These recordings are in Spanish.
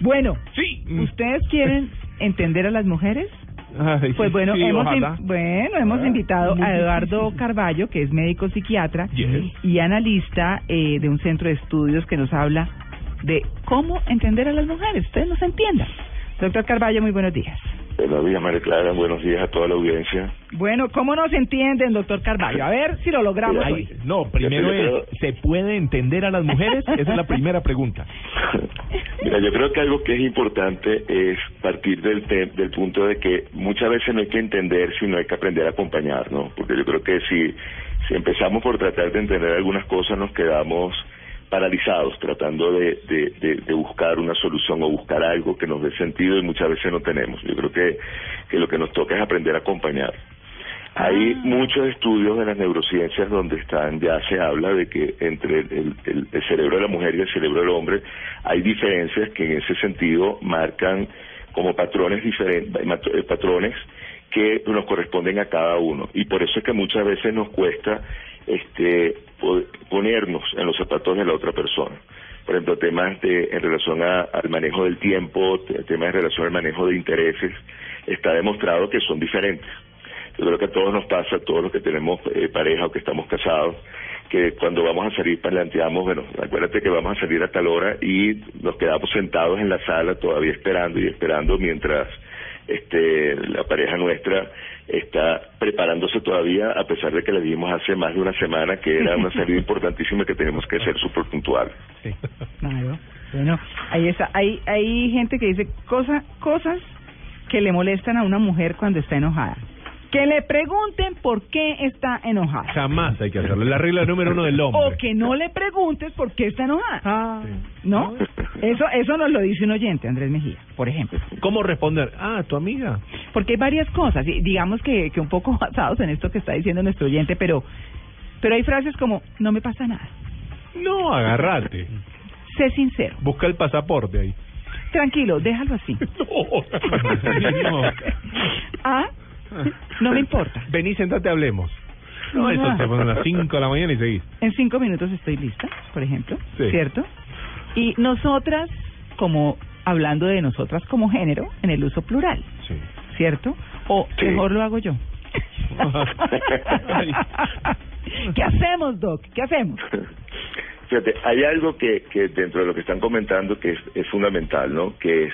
Bueno, Sí. ¿ustedes quieren entender a las mujeres? Ay, Pues bueno, sí, hemos in- bueno, hemos Ah, invitado a Eduardo Carballo, que es médico psiquiatra Yes. y analista eh, de un centro de estudios que nos habla de cómo entender a las mujeres. Ustedes nos entiendan. Doctor Carballo, muy buenos días. Buenos días, María Clara. Buenos días a toda la audiencia. Bueno, ¿cómo nos entienden, doctor Carballo? A ver si lo logramos Ay, no, primero es, ¿se puede entender a las mujeres? Esa es la primera pregunta. Mira, yo creo que algo que es importante es partir del, del punto de que muchas veces no hay que entender, sino hay que aprender a acompañar, ¿no? Porque yo creo que si, si empezamos por tratar de entender algunas cosas, nos quedamos paralizados tratando de, de, de, de buscar una solución o buscar algo que nos dé sentido y muchas veces no tenemos. Yo creo que, que lo que nos toca es aprender a acompañar. Hay muchos estudios de las neurociencias donde están ya se habla de que entre el, el- el cerebro de la mujer y el cerebro del hombre hay diferencias que en ese sentido marcan como patrones diferentes patrones que nos corresponden a cada uno y por eso es que muchas veces nos cuesta este ponernos en los zapatos de la otra persona. Por ejemplo temas de en relación a- al manejo del tiempo te- temas en relación al manejo de intereses está demostrado que son diferentes. Yo creo que a todos nos pasa, a todos los que tenemos eh, pareja o que estamos casados, que cuando vamos a salir planteamos, bueno, acuérdate que vamos a salir a tal hora y nos quedamos sentados en la sala todavía esperando y esperando mientras este la pareja nuestra está preparándose todavía a pesar de que le dijimos hace más de una semana que era una salida importantísima y que tenemos que ser súper puntuales. Sí. Claro. Bueno, ahí está. Hay, hay gente que dice cosa, cosas que le molestan a una mujer cuando está enojada. Que le pregunten por qué está enojada. Jamás hay que hacerlo. Es la regla número uno del hombre. O que no le preguntes por qué está enojada. Ah, ¿No? Eso, eso nos lo dice un oyente, Andrés Mejía, por ejemplo. ¿Cómo responder? Ah, tu amiga. Porque hay varias cosas, y digamos que, que un poco basados en esto que está diciendo nuestro oyente, pero, pero hay frases como, no me pasa nada. No, agárrate. Sé sincero. Busca el pasaporte ahí. Tranquilo, déjalo así. No. Ah, no me importa. Vení, sentate, hablemos. No, eso pone a las 5 de la mañana y seguís. En cinco minutos estoy lista, por ejemplo, Sí. ¿cierto? Y nosotras, como hablando de nosotras como género, en el uso plural, Sí. ¿cierto? O Sí. mejor lo hago yo. Ay. ¿Qué hacemos, Doc? ¿Qué hacemos? Fíjate, hay algo que, que dentro de lo que están comentando que es, es fundamental, ¿no? Que es,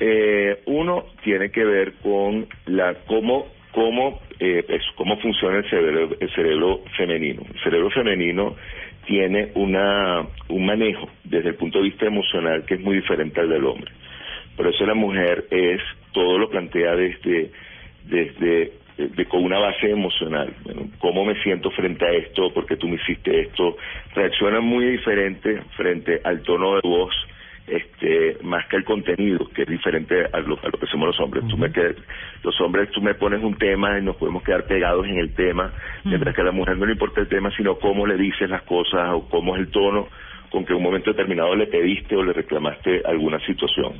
eh, uno tiene que ver con la cómo cómo eh, cómo funciona el cerebro el cerebro femenino. El cerebro femenino tiene una un manejo desde el punto de vista emocional que es muy diferente al del hombre. Por eso la mujer es todo lo plantea desde desde de, de- con una base emocional. Bueno, ¿Cómo me siento frente a esto? ¿Por qué tú me hiciste esto? Reacciona muy diferente frente al tono de voz, este, más que el contenido, que es diferente a lo, a lo que somos los hombres. Tú me que- los hombres, tú me pones un tema y nos podemos quedar pegados en el tema, mientras que a la mujer no le importa el tema, sino cómo le dices las cosas o cómo es el tono con que en un momento determinado le pediste o le reclamaste alguna situación.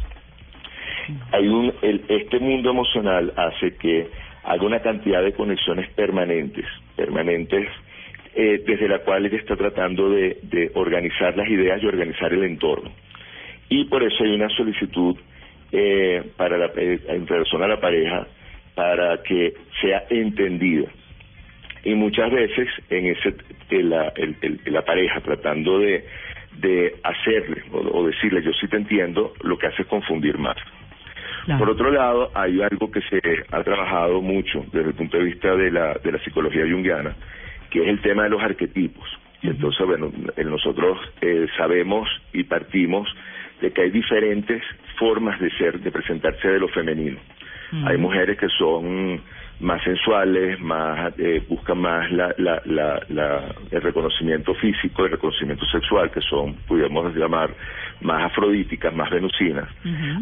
Hay un el- este mundo emocional hace que haga una cantidad de conexiones permanentes permanentes eh, desde la cual ella está tratando de, de organizar las ideas y organizar el entorno y por eso hay una solicitud eh, para la, eh, en relación a la pareja para que sea entendida y muchas veces en ese en la, el- el- la pareja tratando de, de hacerle o, o decirle yo sí te entiendo lo que hace es confundir más Claro. por otro lado, hay algo que se ha trabajado mucho desde el punto de vista de la, de la psicología junguiana, que es el tema de los arquetipos. Y entonces, bueno, nosotros eh, sabemos y partimos de que hay diferentes formas de ser, de presentarse de lo femenino. Mm. Hay mujeres que son más sensuales, más eh, buscan más la, la, la, la- el reconocimiento físico, el reconocimiento sexual, que son, podríamos llamar, más afrodíticas, más venusinas.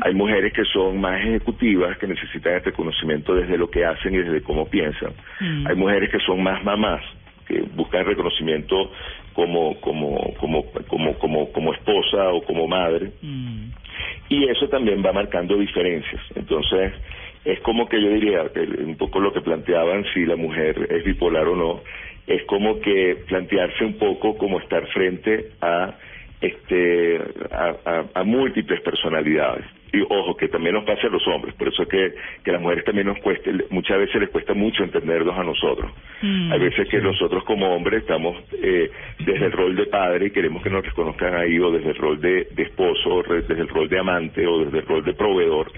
Hay mujeres que son más ejecutivas, que necesitan el reconocimiento desde lo que hacen y desde cómo piensan. Hay mujeres que son más mamás, que buscan reconocimiento como, como, como, como, como, como esposa o como madre Mm. y eso también va marcando diferencias. Entonces, es como que yo diría, que un poco lo que planteaban, si la mujer es bipolar o no, es como que plantearse un poco como estar frente a este, a, a, múltiples personalidades. Y ojo, que también nos pasa a los hombres, por eso es que, que a las mujeres también nos cuesta, muchas veces les cuesta mucho entenderlos a nosotros. Mm, Hay veces que nosotros como hombres estamos eh, desde el rol de padre y queremos que nos reconozcan ahí, o desde el rol de, de esposo, o desde el rol de amante, o desde el rol de proveedor.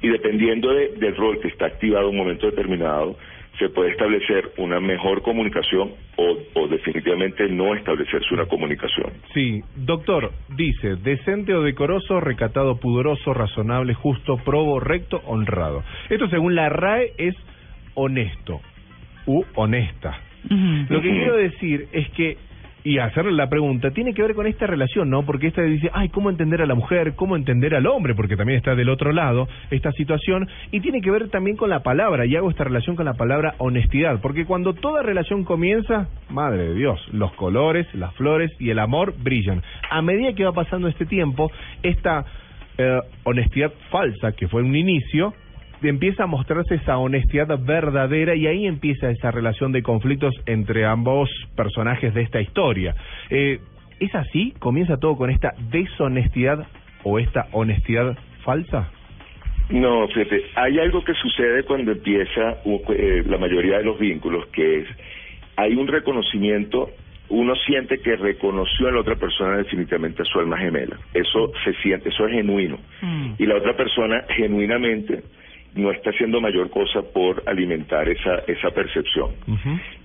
Y dependiendo de, del rol que está activado en un momento determinado, se puede establecer una mejor comunicación o, definitivamente no establecerse una comunicación. Sí, doctor, dice, decente o decoroso, recatado, pudoroso, razonable, justo, probo, recto, honrado. Esto según la RAE es honesto u honesta. Lo que quiero decir es que y hacerle la pregunta tiene que ver con esta relación, ¿no? Porque esta dice, ay, ¿cómo entender a la mujer? ¿Cómo entender al hombre? Porque también está del otro lado esta situación. Y tiene que ver también con la palabra, y hago esta relación con la palabra honestidad. Porque cuando toda relación comienza, madre de Dios, los colores, las flores y el amor brillan. A medida que va pasando este tiempo, esta eh, honestidad falsa, que fue un inicio, empieza a mostrarse esa honestidad verdadera y ahí empieza esa relación de conflictos entre ambos personajes de esta historia. Eh, ¿Es así? ¿Comienza todo con esta deshonestidad o esta honestidad falsa? No, fíjate, hay algo que sucede cuando empieza eh, la mayoría de los vínculos, que es, hay un reconocimiento, uno siente que reconoció a la otra persona definitivamente a su alma gemela. Eso se siente, eso es genuino. Mm. Y la otra persona genuinamente no está haciendo mayor cosa por alimentar esa esa percepción.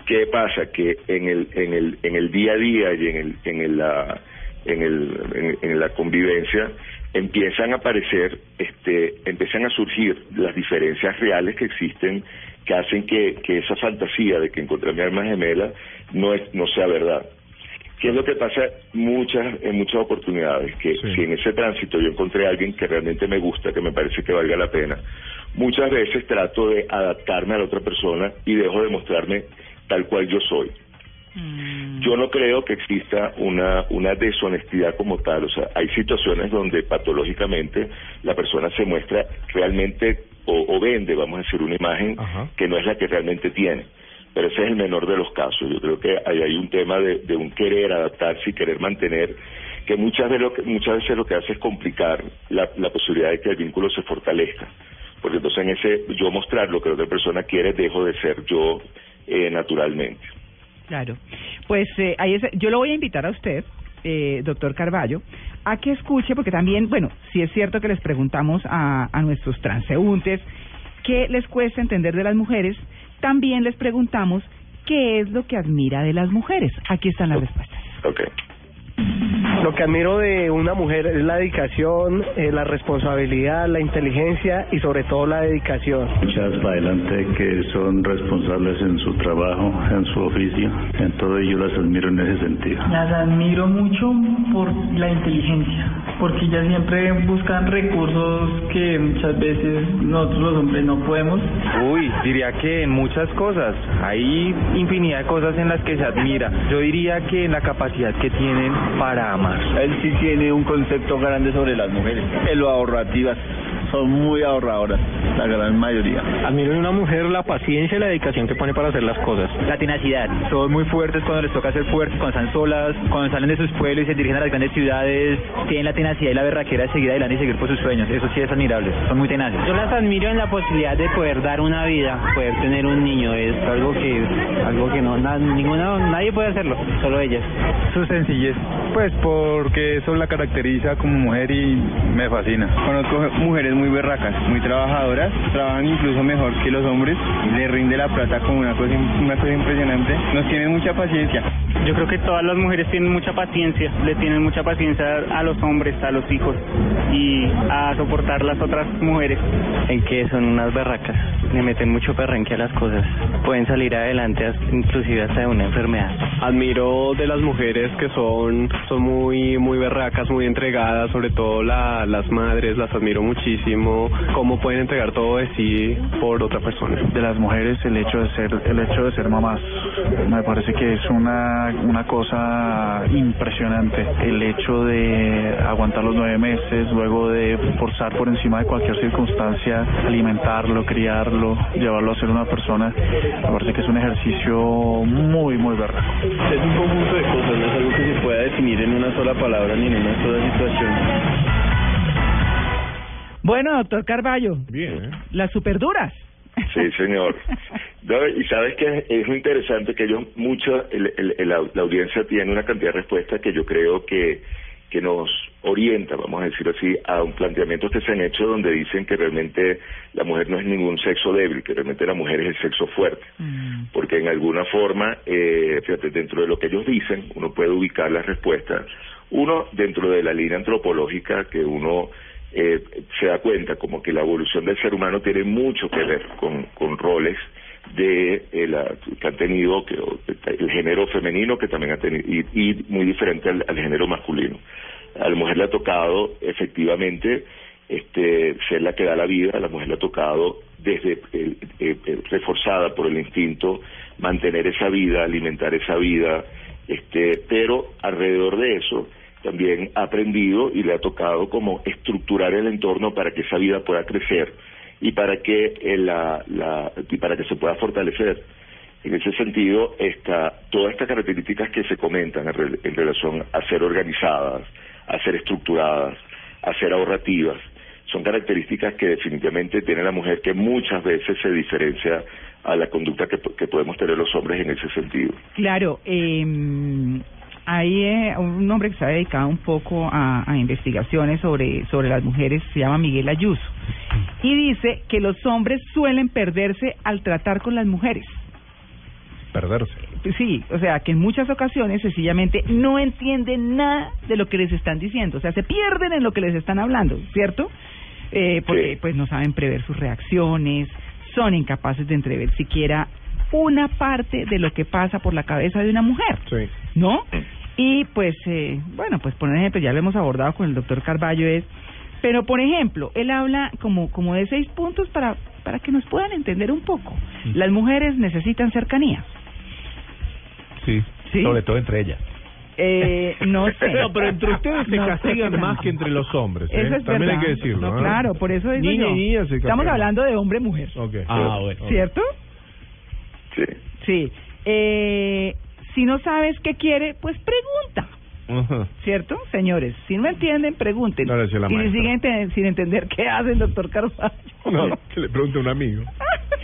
¿Qué pasa? Que en el en el en el día a día y en el en el la en el en, la convivencia empiezan a aparecer este empiezan a surgir las diferencias reales que existen que hacen que, que esa fantasía de que encontré mi alma gemela no es no sea verdad ¿Qué es lo que pasa muchas, en muchas oportunidades? Que si en ese tránsito yo encontré a alguien que realmente me gusta, que me parece que valga la pena, muchas veces trato de adaptarme a la otra persona y dejo de mostrarme tal cual yo soy. Mm. Yo no creo que exista una, una deshonestidad como tal, o sea, hay situaciones donde patológicamente la persona se muestra realmente o, vende, vamos a decir, una imagen que no es la que realmente tiene. Pero ese es el menor de los casos. Yo creo que ahí hay un tema de, un querer adaptarse y querer mantener que muchas, de lo que, muchas veces lo que hace es complicar la, posibilidad de que el vínculo se fortalezca porque entonces en ese yo mostrar lo que la otra persona quiere, dejo de ser yo eh, naturalmente. Claro, pues eh, ahí yo lo voy a invitar a usted, eh, doctor Carballo, a que escuche, porque también, bueno, si es cierto que les preguntamos a, a nuestros transeúntes qué les cuesta entender de las mujeres, también les preguntamos qué es lo que admira de las mujeres. Aquí están las respuestas. Okay. Lo que admiro de una mujer es la dedicación, eh, la responsabilidad, la inteligencia y sobre todo la dedicación. Muchas para adelante que son responsables en su trabajo, en su oficio, en todo ello las admiro en ese sentido. Las admiro mucho por la inteligencia, porque ellas siempre buscan recursos que muchas veces nosotros los hombres no podemos. Uy, diría que en muchas cosas, hay infinidad de cosas en las que se admira. Yo diría que en la capacidad que tienen para amar. Él sí tiene un concepto grande sobre las mujeres, en lo ahorrativas son muy ahorradoras, la gran mayoría. Admiro en una mujer la paciencia y la dedicación que pone para hacer las cosas. La tenacidad. Son muy fuertes cuando les toca ser fuertes, cuando están solas, cuando salen de sus pueblos y se dirigen a las grandes ciudades. Tienen la tenacidad y la berraquera de seguir adelante y seguir por sus sueños. Eso sí es admirable. Son muy tenaces. Yo las admiro en la posibilidad de poder dar una vida, poder tener un niño. Es algo que, algo que no, ninguna, nadie puede hacerlo, solo ellas. Su sencillez, pues porque eso la caracteriza como mujer y me fascina. Conozco mujeres muy muy berracas, muy trabajadoras, trabajan incluso mejor que los hombres, le rinde la plata como una cosa, una cosa impresionante, nos tienen mucha paciencia. Yo creo que todas las mujeres tienen mucha paciencia, le tienen mucha paciencia a los hombres, a los hijos y a soportar las otras mujeres. En que son unas berracas, le meten mucho perrenque a las cosas, pueden salir adelante inclusive hasta de una enfermedad. Admiro de las mujeres que son, son muy, muy berracas, muy entregadas, sobre todo la, las madres, las admiro muchísimo muchísimo cómo pueden entregar todo de sí por otra persona. De las mujeres el hecho de ser el hecho de ser mamás me parece que es una una cosa impresionante el hecho de aguantar los nueve meses luego de forzar por encima de cualquier circunstancia alimentarlo criarlo llevarlo a ser una persona me parece que es un ejercicio muy muy berraco Es un conjunto de cosas, no es algo que se pueda definir en una sola palabra ni en una sola situación. Bueno, doctor Carballo. Bien, ¿eh? Las superduras. Sí, señor. No, y sabes que es muy interesante que ellos, mucho, el, el- el- la, la audiencia tiene una cantidad de respuestas que yo creo que, que nos orienta, vamos a decir así, a un planteamiento que se han hecho donde dicen que realmente la mujer no es ningún sexo débil, que realmente la mujer es el sexo fuerte. Porque en alguna forma, eh, fíjate, dentro de lo que ellos dicen, uno puede ubicar las respuestas. Uno, dentro de la línea antropológica, que uno eh, se da cuenta como que la evolución del ser humano tiene mucho que ver con, con roles de eh, la- que han tenido que, el género femenino que también ha tenido y, y muy diferente al, género masculino. A la mujer le ha tocado efectivamente este ser la que da la vida a la mujer le ha tocado desde eh, eh, reforzada por el instinto mantener esa vida alimentar esa vida este pero alrededor de eso también ha aprendido y le ha tocado como estructurar el entorno para que esa vida pueda crecer y para que eh, la, la y para que se pueda fortalecer. En ese sentido esta todas estas características que se comentan en, rel- en relación a ser organizadas a ser estructuradas a ser ahorrativas son características que definitivamente tiene la mujer que muchas veces se diferencia a la conducta que, que podemos tener los hombres en ese sentido. Claro, eh, hay eh, un hombre que se ha dedicado un poco a, a investigaciones sobre, sobre las mujeres, se llama Miguel Ayuso, y dice que los hombres suelen perderse al tratar con las mujeres. Perderse. Sí, o sea, que en muchas ocasiones sencillamente no entienden nada de lo que les están diciendo, o sea, se pierden en lo que les están hablando, ¿cierto? Eh, porque pues no saben prever sus reacciones, son incapaces de entrever siquiera una parte de lo que pasa por la cabeza de una mujer, Sí. ¿No? Y pues, eh, bueno, pues por ejemplo, ya lo hemos abordado con el doctor Carballo, es, pero por ejemplo, él habla como, como de seis puntos para, para que nos puedan entender un poco. Las mujeres necesitan cercanía. Sí, ¿Sí? sobre todo entre ellas. Eh, no sé. No, pero entre ustedes se No castigan más que entre los hombres. ¿eh? Eso es También verdad. hay que decirlo. No, ¿eh? claro, por eso digo Niña yo. niña se Estamos hablando de hombre-mujer. Ok. Ah, bueno. ¿Cierto? sí Sí. Eh, si no sabes qué quiere, pues pregunta. ¿Cierto? Señores, si no entienden, pregunten. No y maestra. siguen sin entender qué hace el doctor Carvalho. No, que le pregunte a un amigo.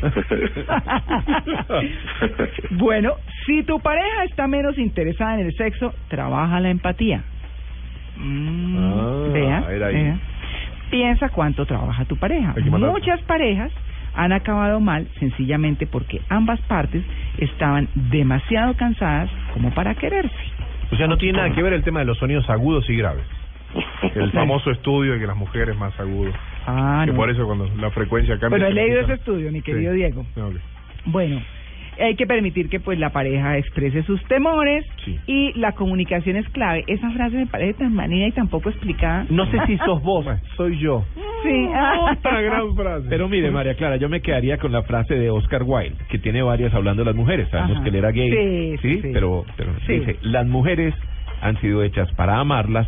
bueno, si tu pareja está menos interesada en el sexo, trabaja la empatía. Mm, Ah, vea. Piensa cuánto trabaja tu pareja. Muchas parejas han acabado mal sencillamente porque ambas partes estaban demasiado cansadas como para quererse. O sea, no tiene nada que ver el tema de los sonidos agudos y graves. El famoso estudio de que las mujeres más agudos. Ah, que no. por eso cuando la frecuencia cambia... Bueno, he leído ese estudio, mi querido Sí. Diego. Ok. Bueno, hay que permitir que pues la pareja exprese sus temores Sí. y la comunicación es clave. Esa frase me parece tan manida y tan poco explicada. No sé si sos vos. Soy yo. Sí. Otra gran frase. Pero mire, María Clara, yo me quedaría con la frase de Oscar Wilde, que tiene varias hablando de las mujeres. Sabemos Ajá. que él era gay. Sí, sí, sí. Pero, pero Sí. dice, las mujeres han sido hechas para amarlas,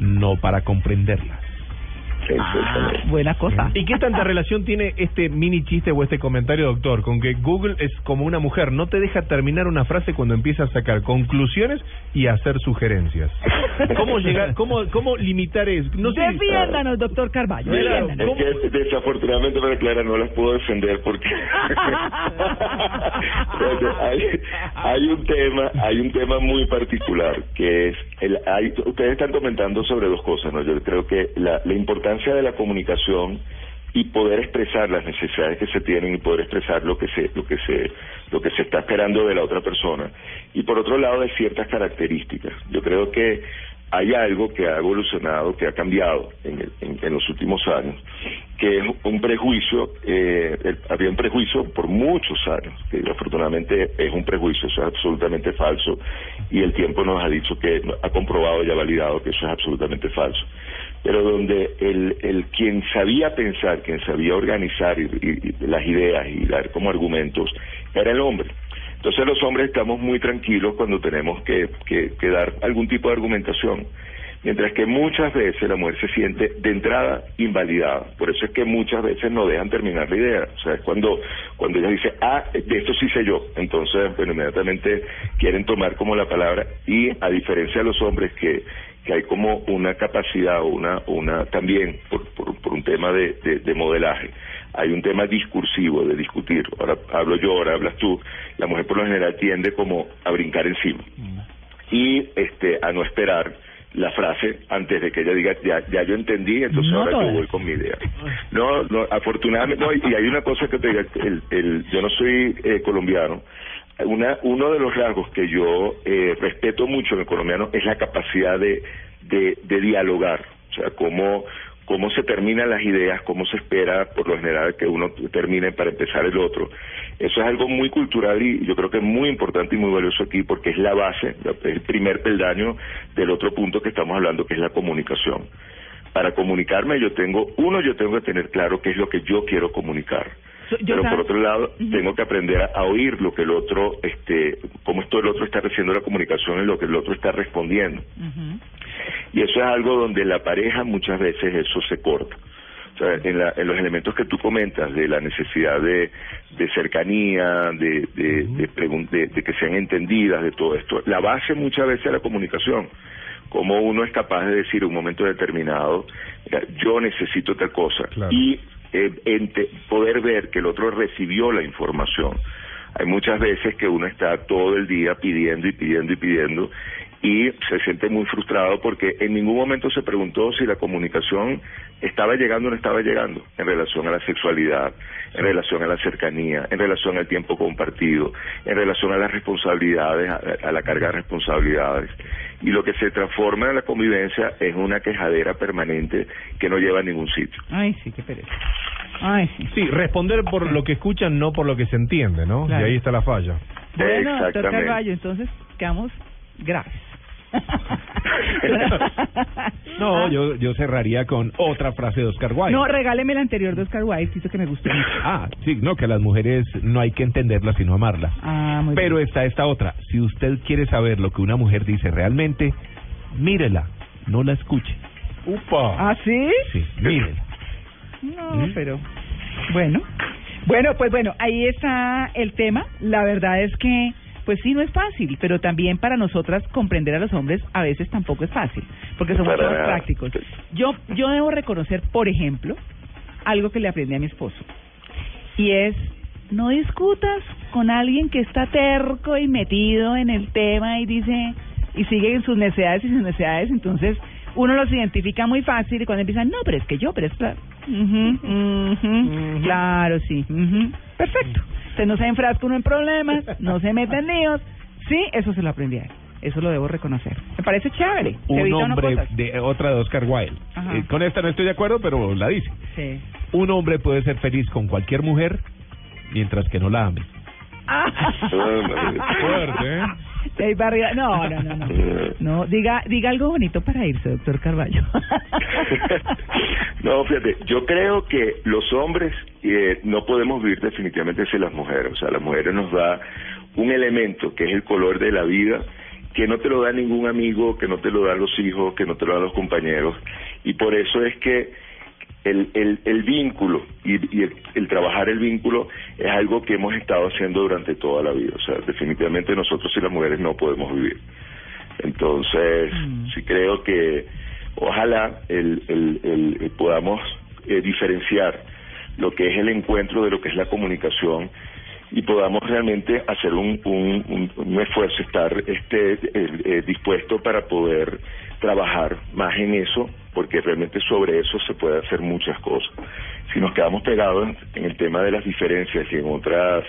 no para comprenderlas. Ah, buena cosa. ¿Y qué tanta relación tiene este mini chiste o este comentario, doctor, con que Google es como una mujer, no te deja terminar una frase cuando empieza a sacar conclusiones y a hacer sugerencias? ¿Cómo llegar, cómo, cómo limitar eso? No sé. Defiéndanos, doctor Carballo. Mira, defiéndanos. es que desafortunadamente para Clara no las puedo defender porque hay, hay un tema, hay un tema muy particular que es el, hay, ustedes están comentando sobre dos cosas, ¿no? Yo creo que la, la importancia de la comunicación y poder expresar las necesidades que se tienen y poder expresar lo que se lo que se lo que se está esperando de la otra persona. Y por otro lado de ciertas características. Yo creo que hay algo que ha evolucionado que ha cambiado en, el- en, los últimos años que es un prejuicio eh, el- había un prejuicio por muchos años que afortunadamente es un prejuicio eso es absolutamente falso y el tiempo nos ha dicho que ha comprobado y ha validado que eso es absolutamente falso pero donde el, el quien sabía pensar, quien sabía organizar las ideas y dar como argumentos, era el hombre. Entonces los hombres estamos muy tranquilos cuando tenemos que, que, que dar algún tipo de argumentación, mientras que muchas veces la mujer se siente de entrada invalidada. Por eso es que muchas veces no dejan terminar la idea. O sea, es cuando, cuando ella dice, ah, de esto sí sé yo. Entonces, bueno, inmediatamente quieren tomar como la palabra y a diferencia de los hombres que, que hay como una capacidad o una, una también por, por, por un tema de, de, de modelaje. Hay un tema discursivo de discutir. Ahora hablo yo, ahora hablas tú. La mujer por lo general tiende como a brincar encima y este a no esperar la frase antes de que ella diga ya, ya yo entendí entonces No ahora yo voy con mi idea no no afortunadamente no, y y hay una cosa que te diga el, el yo no soy eh, colombiano una uno de los rasgos que yo eh, respeto mucho en el colombiano es la capacidad de de, dialogar o sea cómo cómo se terminan las ideas, cómo se espera por lo general que uno termine para empezar el otro. Eso es algo muy cultural y yo creo que es muy importante y muy valioso aquí porque es la base, el primer peldaño del otro punto que estamos hablando, que es la comunicación. Para comunicarme yo tengo, uno, yo tengo que tener claro qué es lo que yo quiero comunicar. Yo Pero por otro lado, tengo que aprender a, a oír lo que el otro, este, cómo esto el otro está recibiendo la comunicación y lo que el otro está respondiendo. Y eso es algo donde la pareja muchas veces eso se corta. O sea, en, la- en los elementos que tú comentas de la necesidad de, de cercanía, de, de, de, de- que sean entendidas, de todo esto, la base muchas veces es la comunicación. Cómo uno es capaz de decir en un momento determinado, "Mira, yo necesito tal cosa. Y eh, poder ver que el otro recibió la información. Hay muchas veces que uno está todo el día pidiendo y pidiendo y pidiendo y se siente muy frustrado porque en ningún momento se preguntó si la comunicación estaba llegando o no estaba llegando en relación a la sexualidad, en relación a la cercanía, en relación al tiempo compartido, en relación a las responsabilidades, a, la carga de responsabilidades. Y lo que se transforma en la convivencia es una quejadera permanente que no lleva a ningún sitio. Ay, sí, qué pereza. Ay, sí. Sí, responder por lo que escuchan, no por lo que se entiende, ¿no? Claro. Y ahí está la falla. Bueno, doctor Exactamente. Carballo, entonces quedamos graves. No, yo, yo cerraría con otra frase de Oscar Wilde. No, regáleme el anterior de Oscar Wilde, hizo que me gustó mucho. Ah, sí, no, que a las mujeres no hay que entenderlas sino amarlas. Ah, muy Pero bien. está esta otra. Si usted quiere saber lo que una mujer dice realmente, mírela, no la escuche. Upa. ¿Ah, sí? Sí, mírela. No, pero bueno. Bueno, pues bueno, ahí está el tema. La verdad es que, pues sí, no es fácil, pero también para nosotras comprender a los hombres a veces tampoco es fácil, porque somos más prácticos. Yo, yo debo reconocer, por ejemplo, algo que le aprendí a mi esposo, y es no discutas con alguien que está terco y metido en el tema y dice y sigue en sus necesidades y sus necesidades, entonces uno los identifica muy fácil y cuando empiezan, no, pero es que yo, pero es claro. Claro, sí. Perfecto. Usted no se enfrasca uno en problemas, no se mete en líos. Sí, eso se lo aprendí a él. Eso lo debo reconocer. Me parece chévere. Un hombre, cosas. de otra de Oscar Wilde. Eh, con esta no estoy de acuerdo, pero la dice. Sí. Un hombre puede ser feliz con cualquier mujer mientras que no la ame. Fuerte, ¿eh? No, no, no, no. No, diga, diga algo bonito para irse, doctor Carballo. No, fíjate, yo creo que los hombres eh, no podemos vivir definitivamente sin las mujeres. O sea, las mujeres nos da un elemento que es el color de la vida que no te lo da ningún amigo, que no te lo dan los hijos, que no te lo dan los compañeros. Y por eso es que el, el, el vínculo y, y el, el trabajar el vínculo es algo que hemos estado haciendo durante toda la vida. O sea, definitivamente nosotros y las mujeres no podemos vivir. Entonces, sí creo que ojalá el, el, el- el podamos eh, diferenciar lo que es el encuentro de lo que es la comunicación y podamos realmente hacer un, un, un- un esfuerzo, estar este, eh, eh, dispuesto para poder trabajar más en eso, porque realmente sobre eso se puede hacer muchas cosas. Si nos quedamos pegados en, el tema de las diferencias y en otras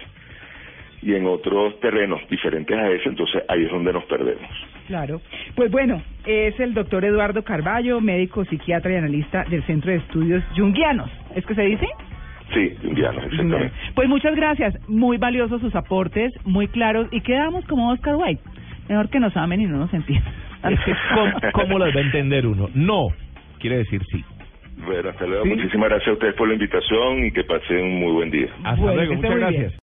y en otros terrenos diferentes a ese, entonces ahí es donde nos perdemos. Claro. Pues bueno, es el doctor Eduardo Carballo, médico, psiquiatra y analista del Centro de Estudios Jungianos. ¿Es que se dice? Sí, indianos, exactamente. Pues muchas gracias. Muy valiosos sus aportes, muy claros. Y quedamos como Oscar Wilde. Mejor que nos amen y no nos entiendan. ¿Cómo, cómo las va a entender uno? No quiere decir sí. Bueno, hasta luego. Muchísimas gracias a ustedes por la invitación y que pasen un muy buen día. Hasta luego, muchas gracias.